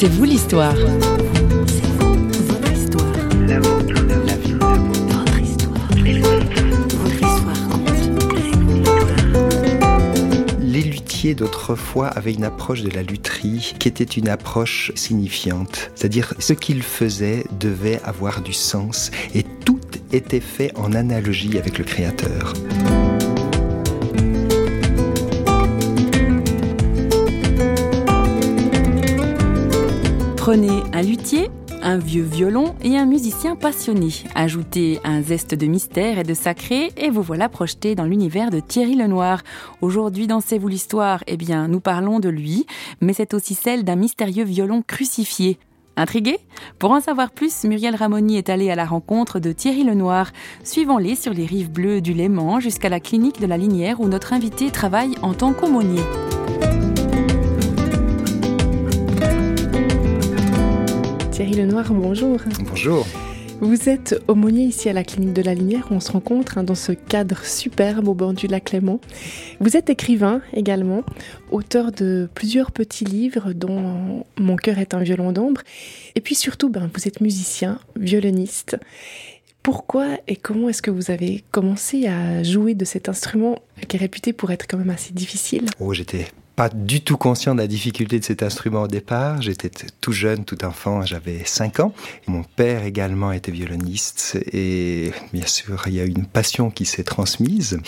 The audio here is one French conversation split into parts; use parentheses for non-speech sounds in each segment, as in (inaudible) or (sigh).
C'est vous l'histoire. D'autrefois avaient une approche de la lutherie qui était une approche signifiante. C'est-à-dire ce qu'ils faisaient devait avoir du sens et tout était fait en analogie avec le Créateur. Prenez un luthier, un vieux violon et un musicien passionné. Ajoutez un zeste de mystère et de sacré et vous voilà projeté dans l'univers de Thierry Lenoir. Aujourd'hui dans C'est vous l'histoire, eh bien, nous parlons de lui, mais c'est aussi celle d'un mystérieux violon crucifié. Intrigué? Pour en savoir plus, Muriel Ramoni est allée à la rencontre de Thierry Lenoir. Suivons-les sur les rives bleues du Léman jusqu'à la clinique de la Linière où notre invité travaille en tant qu'aumônier. Thierry Lenoir, bonjour. Bonjour. Vous êtes aumônier ici à la clinique de la Linière où on se rencontre hein, dans ce cadre superbe au bord du lac Léman. Vous êtes écrivain également, auteur de plusieurs petits livres dont Mon cœur est un violon d'ombre. Et puis surtout, ben, vous êtes musicien, violoniste. Pourquoi et comment est-ce que vous avez commencé à jouer de cet instrument qui est réputé pour être quand même assez difficile? Oh, j'étais pas du tout conscient de la difficulté de cet instrument au départ. J'étais tout jeune, tout enfant, j'avais 5 ans. Mon père également était violoniste et bien sûr, il y a une passion qui s'est transmise.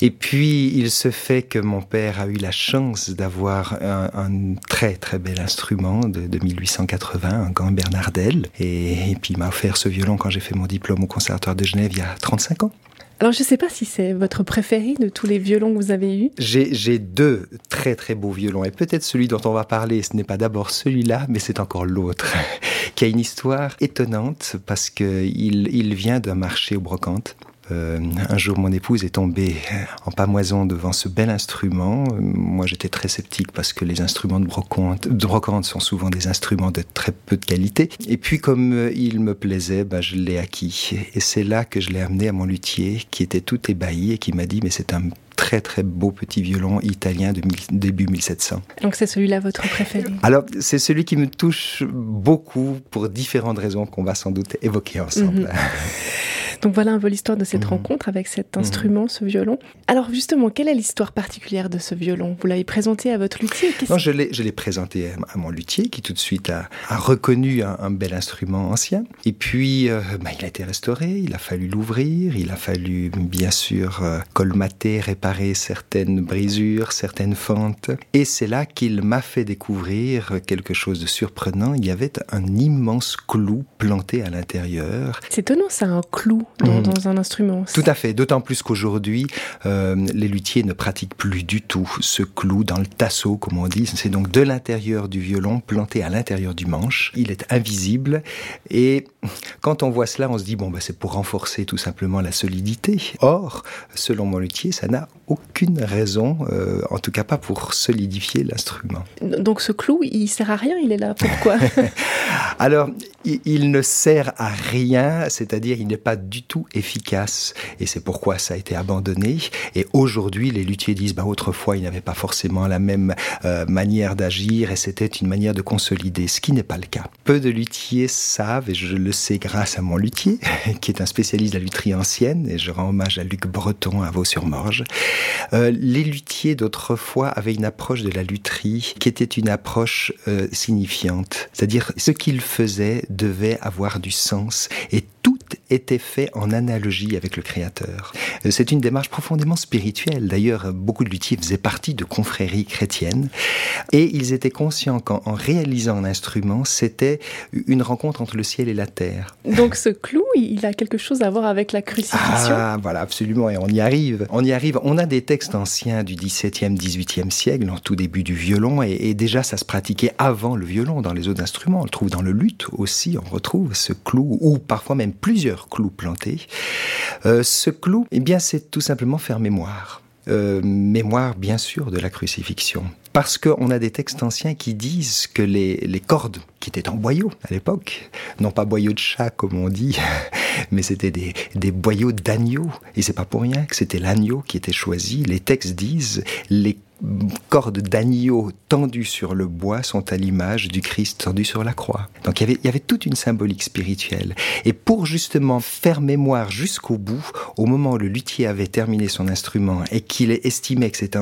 Et puis, il se fait que mon père a eu la chance d'avoir un, très très bel instrument de, de 1880, un gant Bernardel. Et, et puis, il m'a offert ce violon quand j'ai fait mon diplôme au Conservatoire de Genève il y a 35 ans. Alors je ne sais pas si c'est votre préféré de tous les violons que vous avez eus. J'ai deux très très beaux violons et peut-être celui dont on va parler, ce n'est pas d'abord celui-là, mais c'est encore l'autre, (laughs) qui a une histoire étonnante parce qu'il il vient d'un marché au brocante. Euh, un jour, mon épouse est tombée en pamoison devant ce bel instrument. Moi, j'étais très sceptique parce que les instruments de brocante, de brocante sont souvent des instruments de très peu de qualité. Et puis, comme euh, il me plaisait, bah, je l'ai acquis. Et c'est là que je l'ai amené à mon luthier, qui était tout ébahi et qui m'a dit, mais c'est un très très beau petit violon italien de début 1700. Donc c'est celui-là votre préféré? Alors c'est celui qui me touche beaucoup pour différentes raisons qu'on va sans doute évoquer ensemble. Mhm. (laughs) Donc voilà un peu l'histoire de cette mmh. rencontre avec cet instrument, mmh. ce violon. Alors justement, quelle est l'histoire particulière de ce violon? Vous l'avez présenté à votre luthier Non, je l'ai, je l'ai présenté à mon luthier qui tout de suite a, a reconnu un, un, bel instrument ancien. Et puis, euh, bah, il a été restauré, il a fallu l'ouvrir, il a fallu bien sûr euh, colmater, réparer certaines brisures, certaines fentes. Et c'est là qu'il m'a fait découvrir quelque chose de surprenant. Il y avait un immense clou planté à l'intérieur. C'est étonnant ça, un clou dans, mmh. dans, un instrument. Tout à fait, d'autant plus qu'aujourd'hui, euh, les luthiers ne pratiquent plus du tout ce clou dans le tasseau, comme on dit. C'est donc de l'intérieur du violon planté à l'intérieur du manche. Il est invisible et quand on voit cela, on se dit bon, bah, c'est pour renforcer tout simplement la solidité. Or, selon mon luthier, ça n'a aucune raison, euh, en tout cas pas pour solidifier l'instrument. Donc ce clou, il sert à rien, il est là pourquoi? (laughs) Alors, il, ne sert à rien, c'est-à-dire il n'est pas du tout efficace et c'est pourquoi ça a été abandonné. Et aujourd'hui, les luthiers disent bah autrefois, il n'avait pas forcément la même euh, manière d'agir et c'était une manière de consolider, ce qui n'est pas le cas. Peu de luthiers savent, et je le sais grâce à mon luthier, (laughs) qui est un spécialiste de la lutherie ancienne, et je rends hommage à Luc Breton à Vaux-sur-Morge. Euh, les luthiers d'autrefois avaient une approche de la lutherie qui était une approche euh, signifiante, c'est-à-dire ce qu'ils faisaient devait avoir du sens et tout était fait en analogie avec le Créateur. Euh, c'est une démarche profondément spirituelle. D'ailleurs, beaucoup de luthiers faisaient partie de confréries chrétiennes et ils étaient conscients qu'en réalisant un instrument, c'était une rencontre entre le ciel et la terre. Donc ce clou, il a quelque chose à voir avec la crucifixion Ah, voilà, absolument, et on y arrive. On y arrive. On a des textes anciens du XVIIe, XVIIIe siècle, en tout début du violon, et, et, déjà ça se pratiquait avant le violon dans les autres instruments. On le trouve dans le luth aussi, on retrouve ce clou, ou parfois même plusieurs clous plantés. Euh, ce clou, eh bien, c'est tout simplement faire mémoire. Euh, mémoire, bien sûr, de la crucifixion. Parce qu'on a des textes anciens qui disent que les, les cordes, qui étaient en boyau à l'époque, non pas boyau de chat comme on dit, (laughs) mais c'était des, des boyaux d'agneau. Et c'est pas pour rien que c'était l'agneau qui était choisi. Les textes disent les cordes d'agneau tendues sur le bois sont à l'image du Christ tendu sur la croix. Donc il y, avait, il y avait toute une symbolique spirituelle. Et pour justement faire mémoire jusqu'au bout, au moment où le luthier avait terminé son instrument et qu'il estimait que cet,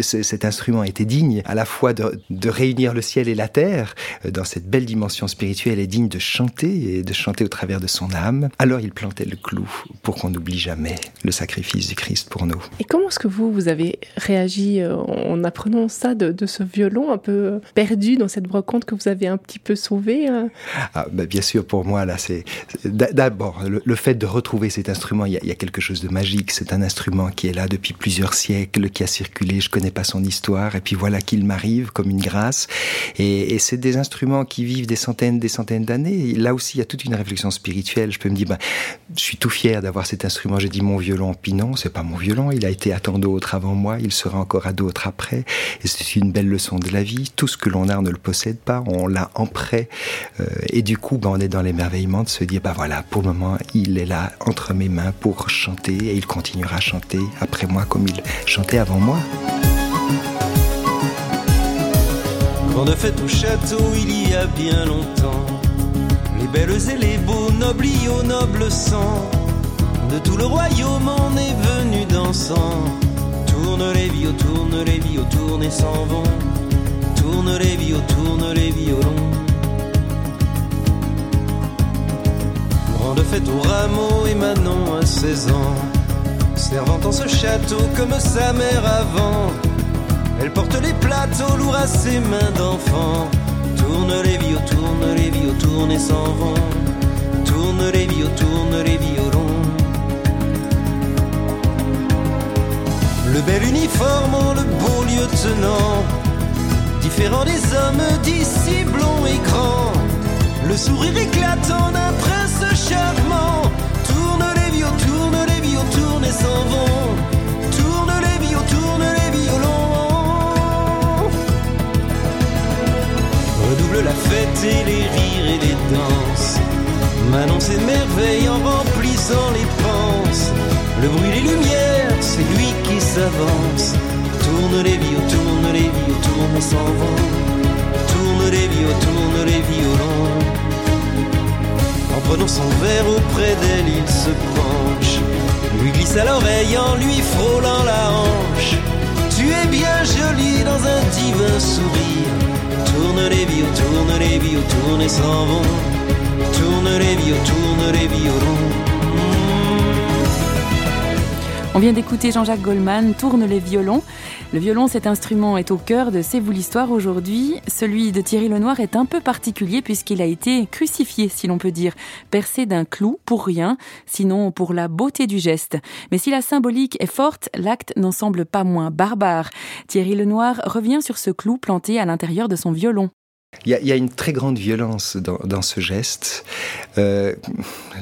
cet, instrument était digne à la fois de, de, réunir le ciel et la terre euh, dans cette belle dimension spirituelle et digne de chanter et de chanter au travers de son âme, alors il plantait le clou pour qu'on n'oublie jamais le sacrifice du Christ pour nous. Et comment est-ce que vous, vous avez réagi euh, en apprenant ça de, ce violon un peu perdu dans cette brocante que vous avez un petit peu sauvé hein? ah, bah, Bien sûr, pour moi, là, c'est d'abord le, fait de retrouver cet instrument. Il y, a, quelque chose de magique. C'est un instrument qui est là depuis plusieurs siècles, qui a circulé. Je connais pas son histoire, et puis voilà qu'il m'arrive comme une grâce. Et, c'est des instruments qui vivent des centaines, des centaines d'années. Là aussi, il y a toute une réflexion spirituelle. Je peux me dire, ben, je suis tout fier d'avoir cet instrument. J'ai dit mon violon, puis non, c'est pas mon violon. Il a été à tant d'autres avant moi. Il sera encore à d'autres après. Et c'est une belle leçon de la vie. Tout ce que l'on a, on ne le possède pas, on l'a en prêt. Euh, et du coup, ben, on est dans l'émerveillement de se dire, bah voilà, pour le moment, il est là entre mes mains pour chanter et il continuera à chanter après moi comme il chantait avant moi. fête au château il y a bien longtemps, les belles et les beaux, nobles au noble sang, de tout le royaume on est venu dansant Tourne les vieux, tourne les vieux, tourne et s'en vont. Tourne les vieux, tourne les violons. Grande fête au rameau et Manon à 16 ans. Servant en ce château comme sa mère avant. Elle porte les plateaux lourds à ses mains d'enfant. Tourne les vieux, tourne les vieux, tourne et s'en vont. Tourne les vieux, tourne les violons. Le bel uniforme, le beau lieutenant, différent des hommes d'ici blond et grand. S'émerveille en remplissant les penses. Le bruit, les lumières, c'est lui qui s'avance. Tourne les vieux, tourne les vieux, tourne sans vent. Tourne les vieux, tourne les violons. En prenant son verre auprès d'elle, il se penche. Lui glisse à l'oreille en lui frôlant la hanche. Tu es bien jolie dans un divin sourire. Tourne les vieux, tourne les vieux, tourne et s'en vont. On vient d'écouter Jean-Jacques Goldman, Tourne les violons. Le violon, cet instrument, est au cœur de C'est vous l'histoire aujourd'hui. Celui de Thierry Lenoir est un peu particulier puisqu'il a été crucifié, si l'on peut dire, percé d'un clou pour rien, sinon pour la beauté du geste. Mais si la symbolique est forte, l'acte n'en semble pas moins barbare. Thierry Lenoir revient sur ce clou planté à l'intérieur de son violon. Il y, a, une très grande violence dans, ce geste. Euh,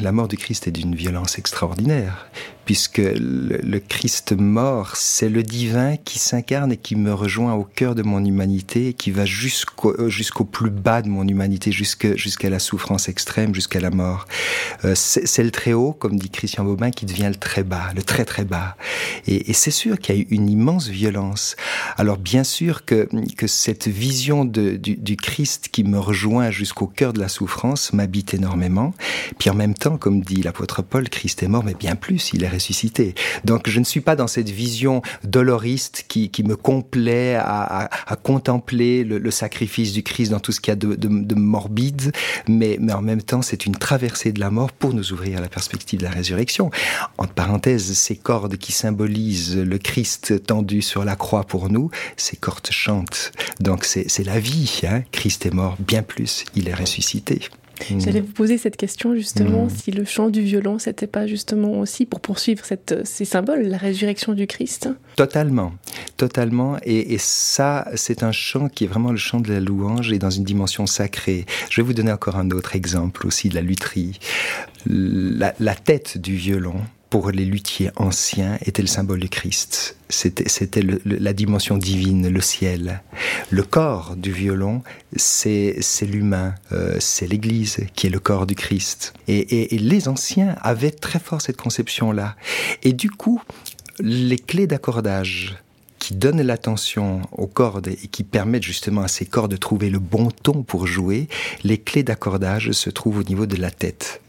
la mort du Christ est d'une violence extraordinaire puisque le, Christ mort, c'est le divin qui s'incarne et qui me rejoint au cœur de mon humanité, et qui va jusqu'au euh, jusqu'au plus bas de mon humanité, jusqu'à la souffrance extrême, jusqu'à la mort. Euh, c'est le très haut, comme dit Christian Bobin, qui devient le très bas, le très très bas. Et, c'est sûr qu'il y a une immense violence. Alors bien sûr que, que cette vision du Christ qui me rejoint jusqu'au cœur de la souffrance m'habite énormément. Puis en même temps, comme dit l'apôtre Paul, Christ est mort, mais bien plus, il est ressuscité. Donc je ne suis pas dans cette vision doloriste qui, me complaît à, contempler le, sacrifice du Christ dans tout ce qu'il y a de, de, de morbide, mais, mais en même temps c'est une traversée de la mort pour nous ouvrir à la perspective de la résurrection. Entre parenthèses, ces cordes qui symbolisent le Christ tendu sur la croix pour nous, ces cordes chantent. Donc c'est la vie. Hein. Christ est mort, bien plus, il est ressuscité. Mm. J'allais vous poser cette question justement, mm. si le chant du violon, c'était pas justement aussi pour poursuivre cette, ces symboles, la résurrection du Christ Totalement, totalement. Et, et ça, c'est un chant qui est vraiment le chant de la louange et dans une dimension sacrée. Je vais vous donner encore un autre exemple aussi de la lutherie. La, la tête du violon pour les luthiers anciens, était le symbole du Christ. C'était, la dimension divine, le ciel. Le corps du violon, c'est, l'humain, euh, c'est l'Église qui est le corps du Christ. Et, et les anciens avaient très fort cette conception-là. Et du coup, les clés d'accordage qui donnent l'attention aux cordes et qui permettent justement à ces cordes de trouver le bon ton pour jouer, les clés d'accordage se trouvent au niveau de la tête.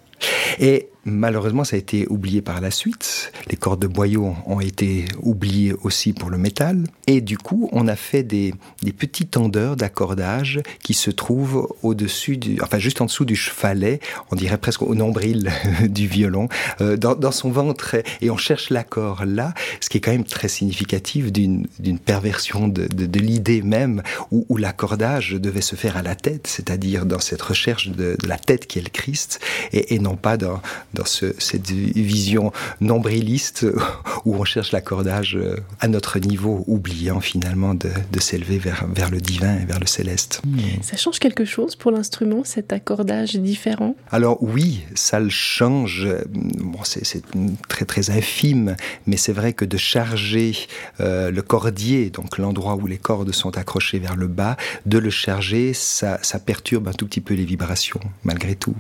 Et Malheureusement, ça a été oublié par la suite. Les cordes de boyau ont été oubliées aussi pour le métal. Et du coup, on a fait des, des petits tendeurs d'accordage qui se trouvent au-dessus, du, enfin juste en dessous du chevalet, on dirait presque au nombril (laughs) du violon, euh, dans, son ventre. Et on cherche l'accord là, ce qui est quand même très significatif d'une perversion de, de, l'idée même où, l'accordage devait se faire à la tête, c'est-à-dire dans cette recherche de, la tête qui est le Christ, et non pas dans dans cette vision nombriliste (laughs) où on cherche l'accordage euh, à notre niveau, oubliant finalement de, s'élever vers, vers le divin et vers le céleste. Hmm. Ça change quelque chose pour l'instrument, cet accordage différent? Alors oui, ça le change. Bon, c'est très très infime, mais c'est vrai que de charger euh, le cordier, donc l'endroit où les cordes sont accrochées vers le bas, de le charger, ça, ça perturbe un tout petit peu les vibrations, malgré tout.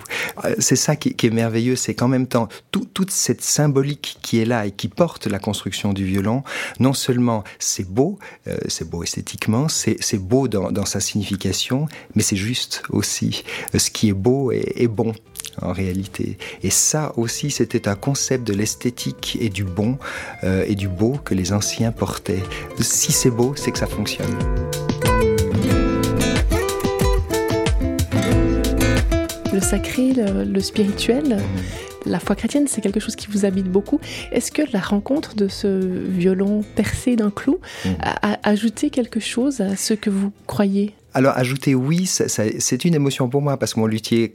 Euh, c'est ça qui, qui est merveilleux, c'est qu'en même temps, toute cette symbolique qui est là et qui porte la construction du violon, non seulement c'est beau, euh, c'est beau esthétiquement, c'est beau dans, sa signification, mais c'est juste aussi. Euh, ce qui est beau est, bon en réalité. Et ça aussi, c'était un concept de l'esthétique et du bon euh, et du beau que les anciens portaient. Si c'est beau, c'est que ça fonctionne. Le sacré, le spirituel, la foi chrétienne, c'est quelque chose qui vous habite beaucoup. Est-ce que la rencontre de ce violon percé d'un clou mm. a, ajouté quelque chose à ce que vous croyez? Alors, ajouter oui, c'est une émotion pour moi parce que mon luthier,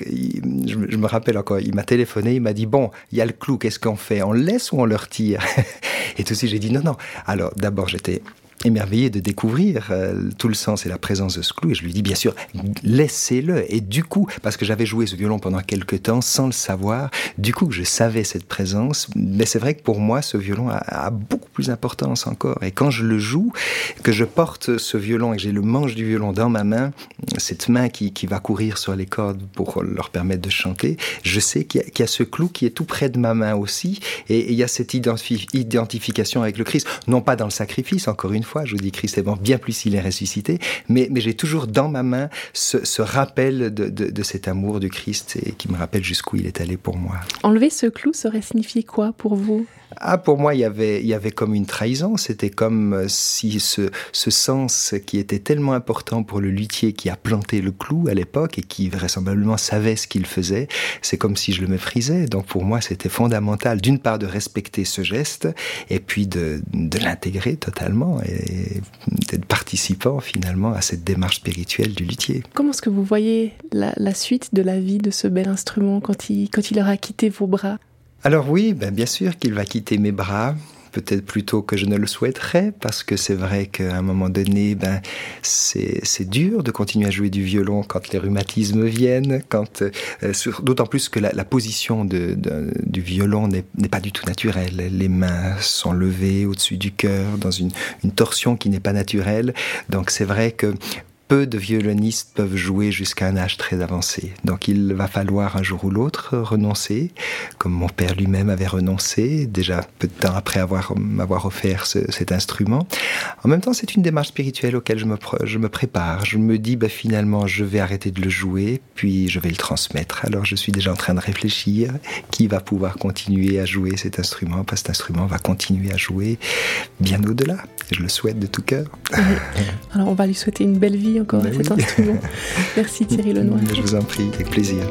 je, me rappelle encore, il m'a téléphoné, il m'a dit bon, il y a le clou, qu'est-ce qu'on fait? On le laisse ou on le retire? (laughs) Et tout de suite, j'ai dit non, non. Alors, d'abord, j'étais émerveillé de découvrir euh, tout le sens et la présence de ce clou. Et je lui dis, bien sûr, laissez-le. Et du coup, parce que j'avais joué ce violon pendant quelques temps sans le savoir, du coup, je savais cette présence. Mais c'est vrai que pour moi, ce violon a, beaucoup plus d'importance encore. Et quand je le joue, que je porte ce violon et que j'ai le manche du violon dans ma main, cette main qui, qui va courir sur les cordes pour leur permettre de chanter, je sais qu'il y, a ce clou qui est tout près de ma main aussi. Et, il y a cette identification avec le Christ. Non pas dans le sacrifice, encore une je vous dis Christ est mort, bien plus s'il est ressuscité, mais, j'ai toujours dans ma main ce, rappel de, de, cet amour du Christ et qui me rappelle jusqu'où il est allé pour moi. Enlever ce clou, ça aurait signifié quoi pour vous? Ah, pour moi, il y avait, il y avait comme une trahison. C'était comme euh, si ce, ce sens qui était tellement important pour le luthier qui a planté le clou à l'époque et qui vraisemblablement savait ce qu'il faisait, c'est comme si je le méprisais. Donc pour moi, c'était fondamental, d'une part, de respecter ce geste et puis de, de l'intégrer totalement et d'être participant finalement à cette démarche spirituelle du luthier. Comment est-ce que vous voyez la, la suite de la vie de ce bel instrument quand il, quand il aura quitté vos bras? Alors oui, ben bien sûr qu'il va quitter mes bras, peut-être plus tôt que je ne le souhaiterais, parce que c'est vrai qu'à un moment donné, ben, c'est dur de continuer à jouer du violon quand les rhumatismes viennent, quand euh, d'autant plus que la, position du violon n'est pas du tout naturelle. Les mains sont levées au-dessus du cœur dans une torsion qui n'est pas naturelle. Donc c'est vrai que peu de violonistes peuvent jouer jusqu'à un âge très avancé. Donc il va falloir un jour ou l'autre renoncer, comme mon père lui-même avait renoncé, déjà peu de temps après avoir m'avoir offert cet instrument. En même temps, c'est une démarche spirituelle auquel je me, je me prépare. Je me dis, bah, finalement, je vais arrêter de le jouer, puis je vais le transmettre. Alors je suis déjà en train de réfléchir qui va pouvoir continuer à jouer cet instrument, parce que cet instrument va continuer à jouer bien au-delà. Je le souhaite de tout cœur. Alors on va lui souhaiter une belle vie encore à cet instrument. Merci Thierry (laughs) Lenoir. Je vous en prie, avec plaisir.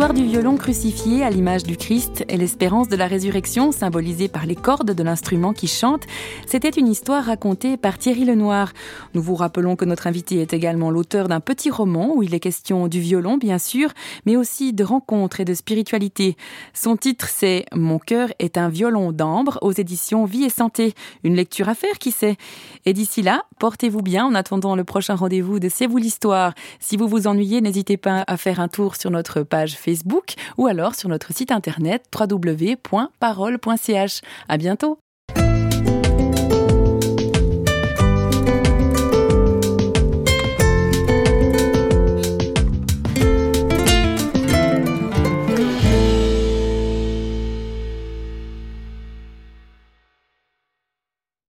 L'histoire du violon crucifié à l'image du Christ et l'espérance de la résurrection symbolisée par les cordes de l'instrument qui chante, c'était une histoire racontée par Thierry Lenoir. Nous vous rappelons que notre invité est également l'auteur d'un petit roman où il est question du violon, bien sûr, mais aussi de rencontres et de spiritualité. Son titre, c'est Mon cœur est un violon d'ambre aux éditions Vie et Santé. Une lecture à faire, qui sait? Et d'ici là, portez-vous bien en attendant le prochain rendez-vous de C'est vous l'histoire. Si vous vous ennuyez, n'hésitez pas à faire un tour sur notre page Facebook ou alors sur notre site internet www.parole.ch. À bientôt!